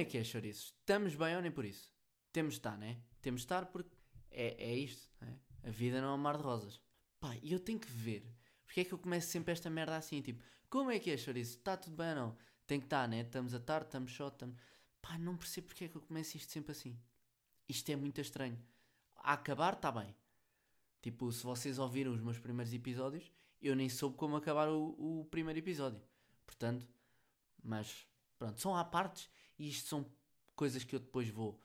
é que é, chouriços? Estamos bem ou nem por isso? Temos de estar, né? Temos de estar porque é, é isto, né? A vida não é um mar de rosas. Pá, e eu tenho que ver. Porque é que eu começo sempre esta merda assim, tipo, como é que é, chouriço? Está tudo bem ou não? Tem que estar, né? Estamos a estar, estamos só, estamos... Pá, não percebo porque é que eu começo isto sempre assim. Isto é muito estranho. A acabar, está bem. Tipo, se vocês ouviram os meus primeiros episódios, eu nem soube como acabar o, o primeiro episódio. Portanto, mas pronto, são à partes e isto são coisas que eu depois vou,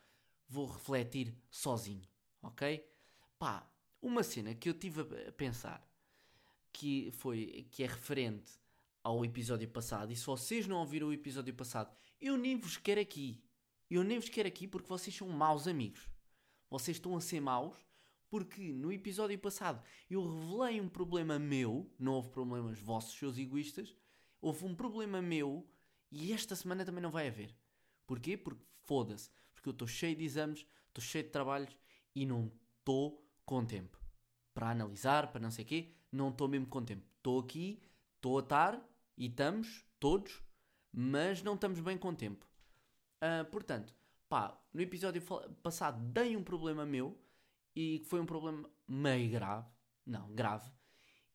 vou refletir sozinho, ok? Pá, uma cena que eu tive a pensar que foi que é referente ao episódio passado, e se vocês não ouviram o episódio passado, eu nem vos quero aqui. Eu nem vos quero aqui porque vocês são maus amigos. Vocês estão a ser maus porque no episódio passado eu revelei um problema meu, não houve problemas vossos, seus egoístas, houve um problema meu e esta semana também não vai haver. Porquê? Porque foda-se. Porque eu estou cheio de exames, estou cheio de trabalhos e não estou com tempo. Para analisar, para não sei o quê, não estou mesmo com tempo. Estou aqui, estou a estar e estamos, todos, mas não estamos bem com tempo. Uh, portanto, pá, no episódio passado dei um problema meu e que foi um problema meio grave, não, grave.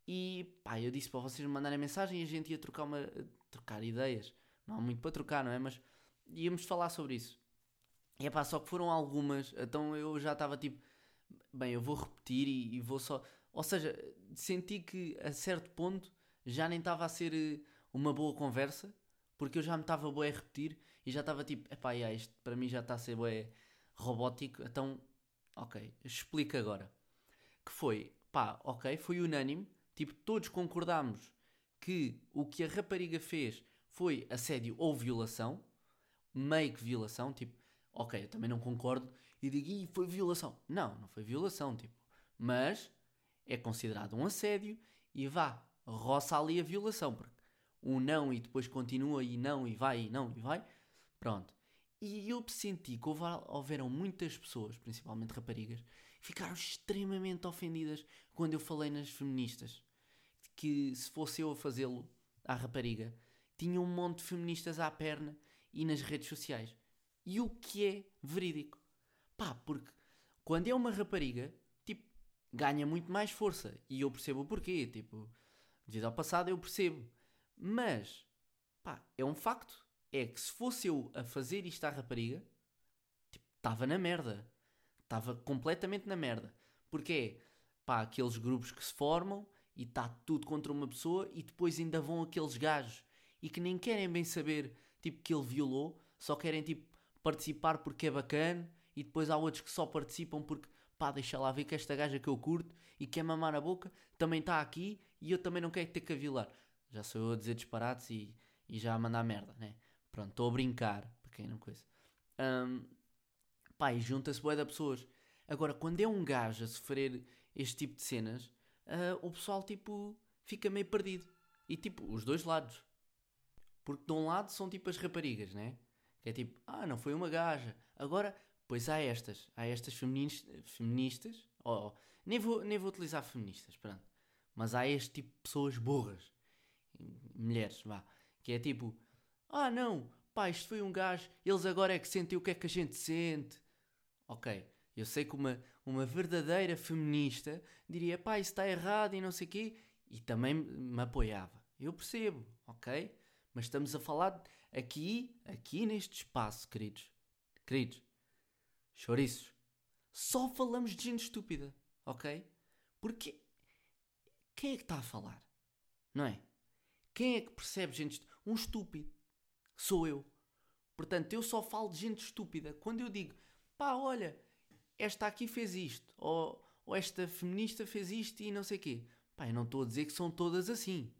E pá, eu disse para vocês me mandarem mensagem e a gente ia trocar, uma, trocar ideias. Não há muito para trocar, não é? Mas íamos falar sobre isso. E é pá, só que foram algumas, então eu já estava tipo, bem, eu vou repetir e, e, vou só. Ou seja, senti que a certo ponto já nem estava a ser eh, uma boa conversa porque eu já me estava boé a repetir e já estava tipo, epá, yeah, isto para mim já está a ser boé robótico, então, ok, explica agora. Que foi, pá, ok, foi unânime, tipo, todos concordámos que o que a rapariga fez foi assédio ou violação, meio que violação, tipo, ok, eu também não concordo e digo, Ih, foi violação. Não, não foi violação, tipo, mas é considerado um assédio e vá, roça ali a violação, porque um não e depois continua e não e vai e não e vai. Pronto. E eu senti que houve, houveram muitas pessoas, principalmente raparigas, ficaram extremamente ofendidas quando eu falei nas feministas. Que se fosse eu a fazê-lo à rapariga, tinha um monte de feministas à perna e nas redes sociais. E o que é verídico? Pá, porque quando é uma rapariga, tipo, ganha muito mais força. E eu percebo o porquê. Tipo, devido ao passado, eu percebo. Mas, pá, é um facto. É que se fosse eu a fazer isto à rapariga, estava tipo, na merda. Estava completamente na merda. Porque é, pá, aqueles grupos que se formam e está tudo contra uma pessoa e depois ainda vão aqueles gajos e que nem querem bem saber, tipo, que ele violou, só querem, tipo, participar porque é bacana e depois há outros que só participam porque, pá, deixa lá ver que esta gaja que eu curto e quer mamar na boca também está aqui e eu também não quero ter que a violar. Já sou eu a dizer disparates e, e já a mandar merda, né? Pronto, estou a brincar, para quem não conhece. Um, pá, e junta-se boa da pessoas. Agora, quando é um gajo a sofrer este tipo de cenas, uh, o pessoal, tipo, fica meio perdido. E, tipo, os dois lados. Porque de um lado são, tipo, as raparigas, né? Que é tipo, ah, não foi uma gaja. Agora, pois há estas. Há estas feministas. feministas oh, nem, vou, nem vou utilizar feministas, pronto. Mas há este tipo de pessoas burras mulheres, vá, que é tipo, ah não, pá, isto foi um gajo, eles agora é que sentem o que é que a gente sente. Ok, eu sei que uma, uma verdadeira feminista diria, pá, isso está errado e não sei o quê, e também me apoiava. Eu percebo, ok? Mas estamos a falar aqui, aqui neste espaço, queridos. Queridos, chouriços, só falamos de gente estúpida, ok? Porque quem é que está a falar? Não é? Quem é que percebe gente Um estúpido. Sou eu. Portanto, eu só falo de gente estúpida. Quando eu digo, pá, olha, esta aqui fez isto, ou, ou esta feminista fez isto e não sei o quê. Pá, eu não estou a dizer que são todas assim.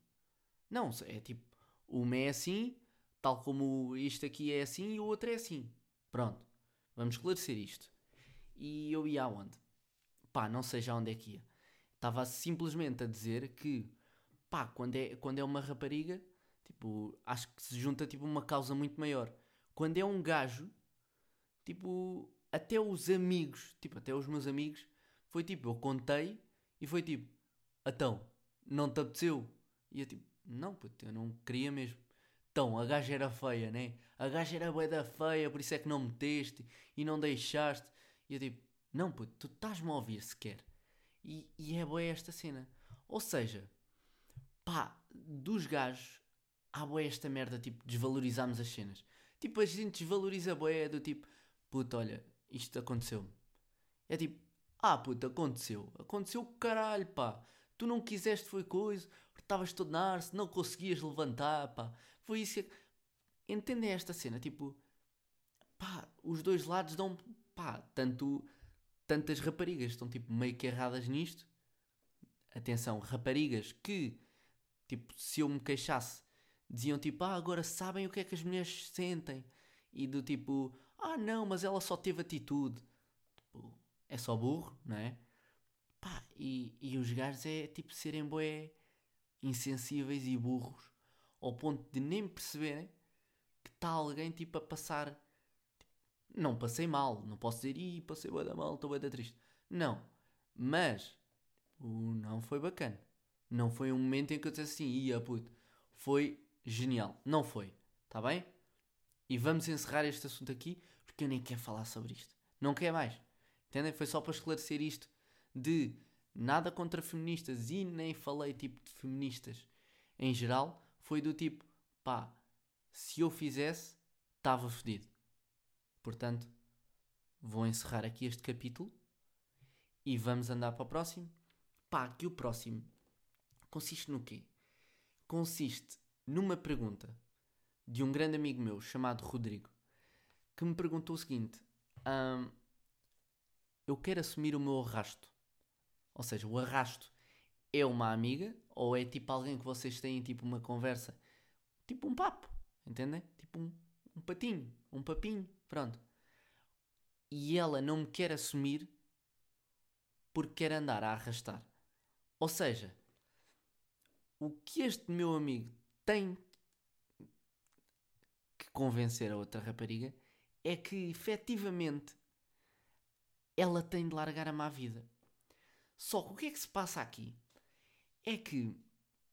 Não, é tipo, uma é assim, tal como isto aqui é assim e o outro é assim. Pronto, vamos esclarecer isto. E eu ia aonde? Pá, não sei já onde é que ia. Estava simplesmente a dizer que pá, quando é, quando é uma rapariga, tipo, acho que se junta tipo uma causa muito maior. Quando é um gajo, tipo, até os amigos, tipo, até os meus amigos, foi tipo, eu contei e foi tipo, então, não te apeteceu? E eu tipo, não, puto, eu não queria mesmo. Então, a gaja era feia, né? A gaja era bué da feia, por isso é que não meteste e não deixaste. E eu tipo, não puto, tu estás-me a ouvir sequer. E, e é boa esta cena. Ou seja, pá, dos gajos há boa esta merda, tipo, desvalorizamos as cenas. Tipo, a gente desvaloriza boé do tipo, puto, olha, isto aconteceu-me. É tipo, ah, puto, aconteceu. Aconteceu caralho, pá. Tu não quiseste, foi coisa, estavas todo na arce, não conseguias levantar, pá. Foi isso que. Entendem esta cena? Tipo, pá, os dois lados dão, pá, tanto. Tantas raparigas estão tipo meio que erradas nisto. Atenção, raparigas que, tipo, se eu me queixasse, diziam tipo, ah, agora sabem o que é que as mulheres sentem. E do tipo, ah, não, mas ela só teve atitude. Tipo, é só burro, não é? Pá, e, e os gajos é tipo serem boé insensíveis e burros ao ponto de nem perceberem que está alguém tipo a passar. Tipo, não passei mal, não posso dizer, ih, passei bué da mal, estou bué da triste. Não, mas não foi bacana. Não foi um momento em que eu disse assim, ia puto, foi genial. Não foi, está bem? E vamos encerrar este assunto aqui porque eu nem quero falar sobre isto. Não quero mais. Entendem? Foi só para esclarecer isto de nada contra feministas e nem falei tipo de feministas em geral. Foi do tipo, pá, se eu fizesse, estava fedido. Portanto, vou encerrar aqui este capítulo e vamos andar para o próximo. Pá, que o próximo consiste no quê? Consiste numa pergunta de um grande amigo meu chamado Rodrigo que me perguntou o seguinte: hum, Eu quero assumir o meu arrasto. Ou seja, o arrasto é uma amiga ou é tipo alguém que vocês têm tipo uma conversa, tipo um papo, entendem? Tipo um, um patinho, um papinho, pronto. E ela não me quer assumir porque quer andar a arrastar. Ou seja, o que este meu amigo tem que convencer a outra rapariga é que efetivamente ela tem de largar a má vida. Só que o que é que se passa aqui? É que,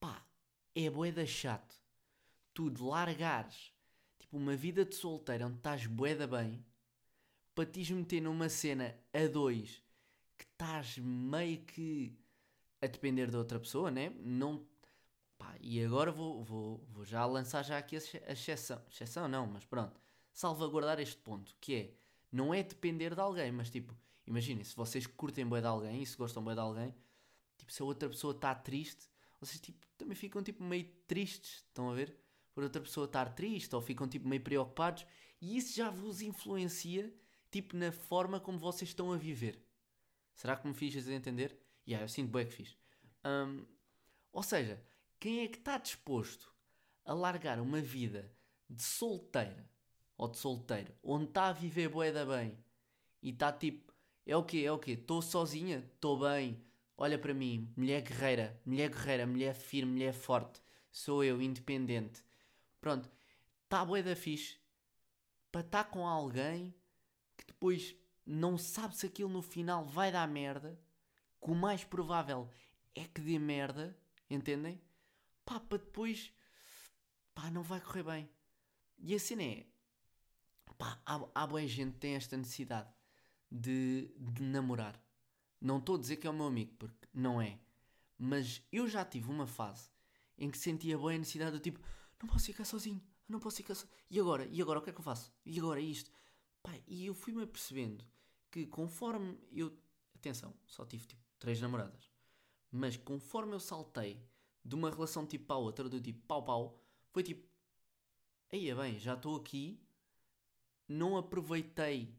pá, é boeda chato tu de largares tipo uma vida de solteiro onde estás boeda bem para te meter numa cena a dois que estás meio que a depender de outra pessoa, né? Não Pá, e agora vou, vou, vou já lançar já aqui a exceção. Exceção não, mas pronto. Salvaguardar este ponto, que é, não é depender de alguém, mas tipo, imaginem, se vocês curtem bem de alguém e se gostam bem de alguém, tipo, se a outra pessoa está triste, vocês tipo, também ficam tipo meio tristes, estão a ver? Por outra pessoa estar triste ou ficam tipo meio preocupados e isso já vos influencia tipo na forma como vocês estão a viver. Será que me fiz entender? E yeah, eu sinto bem que fiz. Um, ou seja, quem é que está disposto a largar uma vida de solteira ou de solteiro, onde está a viver boeda bem e está tipo, é o quê? É o quê? Estou sozinha? Estou bem. Olha para mim, mulher guerreira, mulher guerreira, mulher firme, mulher forte. Sou eu, independente. Pronto, está boeda fixe para estar tá com alguém que depois não sabe se aquilo no final vai dar merda, que o mais provável é que dê merda, entendem? pá, para depois, pá, não vai correr bem. E a cena é, pá, há, há boa gente que tem esta necessidade de, de namorar. Não estou a dizer que é o meu amigo, porque não é. Mas eu já tive uma fase em que sentia boa necessidade do tipo, não posso ficar sozinho, não posso ficar sozinho. E agora? E agora o que é que eu faço? E agora isto? Pá, e eu fui-me apercebendo que conforme eu. Atenção, só tive tipo três namoradas. Mas conforme eu saltei de uma relação tipo para a outra, do tipo pau pau, foi tipo, aí é bem, já estou aqui, não aproveitei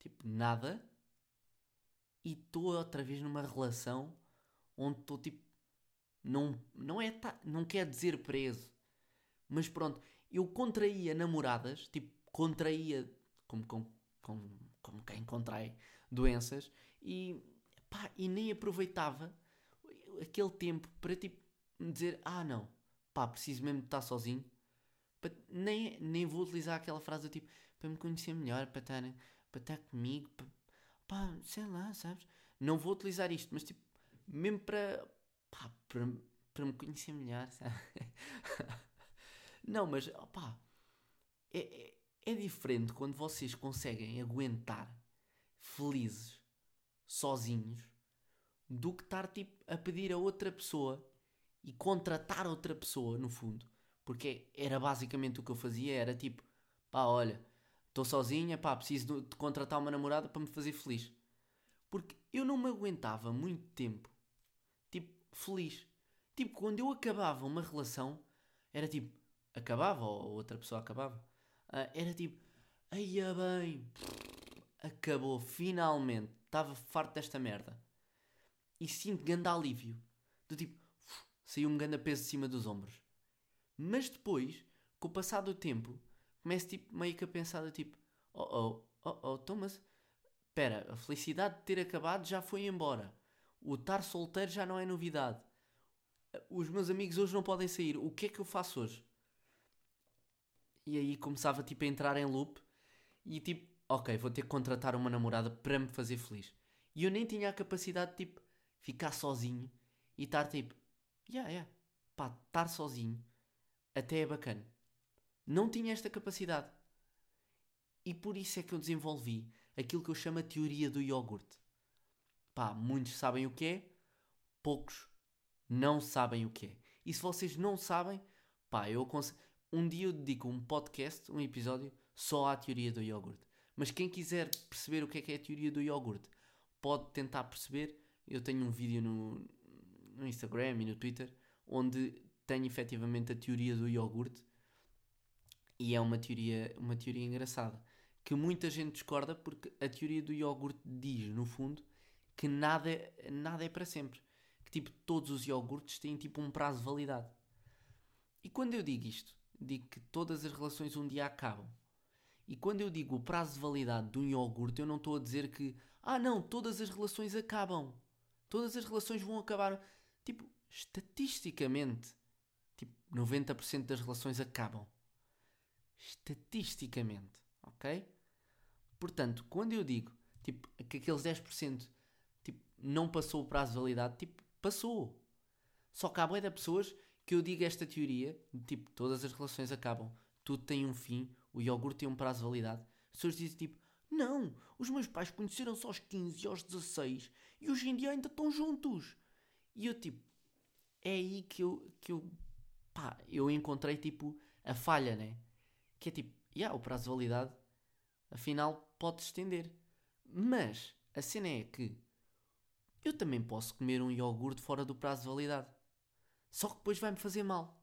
tipo nada e estou outra vez numa relação onde estou tipo, não, não é, tá, não quer dizer preso, mas pronto, eu contraía namoradas, tipo, contraía como, como, como, como quem contrai doenças e, pá, e nem aproveitava aquele tempo para tipo dizer, ah não, pá, preciso mesmo de estar sozinho. Nem, nem vou utilizar aquela frase do tipo, para me conhecer melhor, para estar, para estar comigo, para, pá, sei lá, sabes? Não vou utilizar isto, mas tipo, mesmo para, pá, para, para me conhecer melhor, sabe? Não, mas, opá, é, é, é diferente quando vocês conseguem aguentar felizes, sozinhos, do que estar tipo a pedir a outra pessoa e contratar outra pessoa, no fundo. Porque era basicamente o que eu fazia, era tipo, pá, olha, estou sozinha, pá, preciso de contratar uma namorada para me fazer feliz. Porque eu não me aguentava muito tempo, tipo, feliz. Tipo, quando eu acabava uma relação, era tipo, acabava, ou outra pessoa acabava, uh, era tipo, aia bem, acabou, finalmente, estava farto desta merda. E sinto grande alívio, do tipo, saiu um grande peso de cima dos ombros. Mas depois, com o passar do tempo, começo tipo, meio que a pensar, tipo, oh oh, oh oh, Thomas, espera, a felicidade de ter acabado já foi embora. O estar solteiro já não é novidade. Os meus amigos hoje não podem sair. O que é que eu faço hoje? E aí começava tipo a entrar em loop e tipo, ok, vou ter que contratar uma namorada para me fazer feliz. E eu nem tinha a capacidade de tipo ficar sozinho e estar tipo, yeah, yeah, pá, estar sozinho até é bacana. Não tinha esta capacidade. E por isso é que eu desenvolvi aquilo que eu chamo a teoria do iogurte. Pá, muitos sabem o que é, poucos não sabem o que é. E se vocês não sabem, pá, eu aconselho. Um dia eu dedico um podcast, um episódio, só à teoria do iogurte. Mas quem quiser perceber o que é que é a teoria do iogurte, pode tentar perceber. Eu tenho um vídeo no, no Instagram e no Twitter onde tenho efetivamente a teoria do iogurte e é uma teoria, uma teoria engraçada que muita gente discorda porque a teoria do iogurte diz, no fundo, que nada, nada é para sempre. Que tipo, todos os iogurtes têm tipo um prazo de validade. E quando eu digo isto, digo que todas as relações um dia acabam. E quando eu digo o prazo de validade de um iogurte, eu não estou a dizer que, ah não, todas as relações acabam. Todas as relações vão acabar. Tipo, estatisticamente, tipo, 90% das relações acabam. Estatisticamente, ok? Portanto, quando eu digo tipo, que aqueles 10% tipo, não passou o prazo de validade, tipo, passou. Só que há boia de pessoas que eu digo esta teoria, tipo, todas as relações acabam, tudo tem um fim, o iogurte tem um prazo de validade. As pessoas dizem tipo, não, os meus pais conheceram-se aos 15 e aos 16 e hoje em dia ainda estão juntos. E eu tipo, é aí que eu, que eu, pá, eu encontrei tipo a falha, né? Que é tipo, yeah, o prazo de validade afinal pode estender. Mas a cena é que eu também posso comer um iogurte fora do prazo de validade. Só que depois vai-me fazer mal.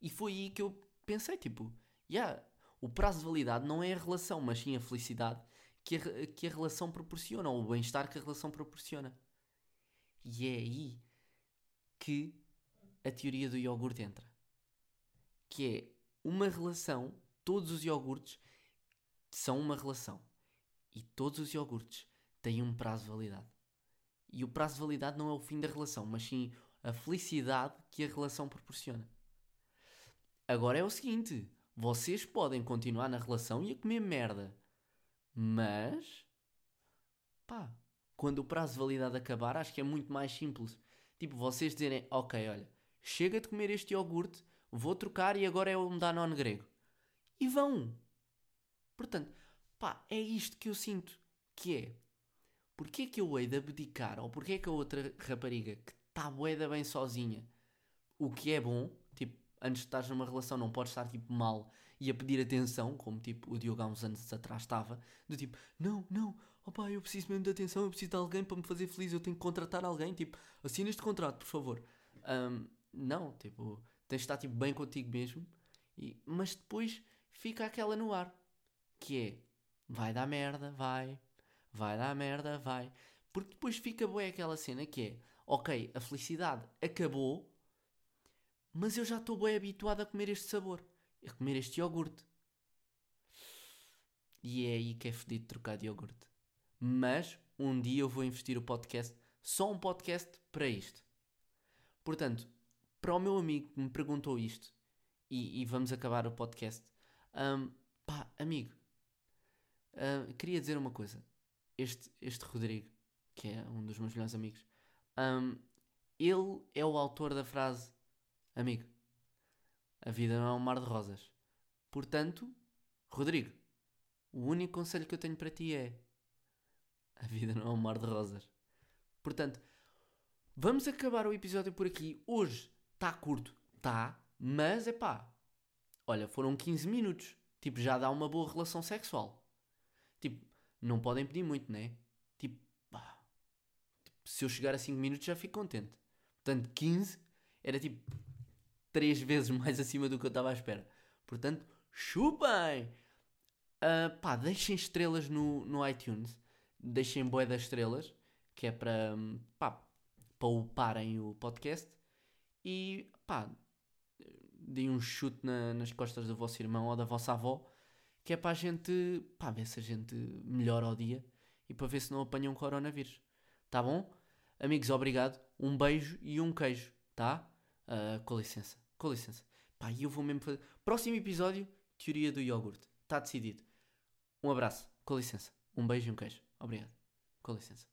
E foi aí que eu pensei, tipo, yeah, o prazo de validade não é a relação, mas sim a felicidade que a, que a relação proporciona, ou o bem-estar que a relação proporciona. E é aí que a teoria do iogurte entra. Que é uma relação, todos os iogurtes são uma relação. E todos os iogurtes têm um prazo de validade. E o prazo de validade não é o fim da relação, mas sim a felicidade que a relação proporciona. Agora é o seguinte: vocês podem continuar na relação e a comer merda, mas pá, quando o prazo de validade acabar, acho que é muito mais simples. Tipo, vocês dizerem, ok, olha, chega de comer este iogurte, vou trocar e agora é um Danone grego. E vão. Portanto, pá, é isto que eu sinto, que é, porque é que eu hei de abdicar, ou porque é que a outra rapariga que está boeda bem sozinha, o que é bom, tipo, antes de estar numa relação não podes estar, tipo, mal e a pedir atenção, como, tipo, o Diogo há uns anos atrás estava, do tipo, não, não, opá, eu preciso mesmo de atenção, eu preciso de alguém para me fazer feliz, eu tenho que contratar alguém, tipo, assina este contrato, por favor. Um, não, tipo, tens de estar, tipo, bem contigo mesmo, e, mas depois fica aquela no ar, que é, vai dar merda, vai, vai dar merda, vai. Porque depois fica boa aquela cena que é, ok, a felicidade acabou, mas eu já estou bem habituado a comer este sabor, a comer este iogurte. E é aí que é fedido trocar de iogurte. Mas um dia eu vou investir o podcast, só um podcast para isto. Portanto, para o meu amigo que me perguntou isto, e, e vamos acabar o podcast, um, pá, amigo, uh, queria dizer uma coisa. Este, este Rodrigo, que é um dos meus melhores amigos, um, ele é o autor da frase Amigo, A vida não é um mar de rosas. Portanto, Rodrigo, o único conselho que eu tenho para ti é: a vida não é um mar de rosas. Portanto, vamos acabar o episódio por aqui. Hoje está curto, tá, mas é pá. Olha, foram 15 minutos. Tipo, já dá uma boa relação sexual. Tipo, não podem pedir muito, né? Tipo, pá. Tipo, se eu chegar a 5 minutos já fico contente. Portanto, 15 era tipo 3 vezes mais acima do que eu estava à espera. Portanto, chupem! Uh, pá, deixem estrelas no, no iTunes. Deixem boé das estrelas, que é para, pá, para uparem o podcast. E, pá, deem um chute na, nas costas do vosso irmão ou da vossa avó, que é para a gente, pá, ver se a gente melhora ao dia e para ver se não apanham coronavírus. Tá bom? Amigos, obrigado. Um beijo e um queijo, tá? Uh, com licença, com licença. Pá, e eu vou mesmo fazer. Próximo episódio, teoria do iogurte. Está decidido. Um abraço, com licença. Um beijo e um queijo. Obrigado. Com licença.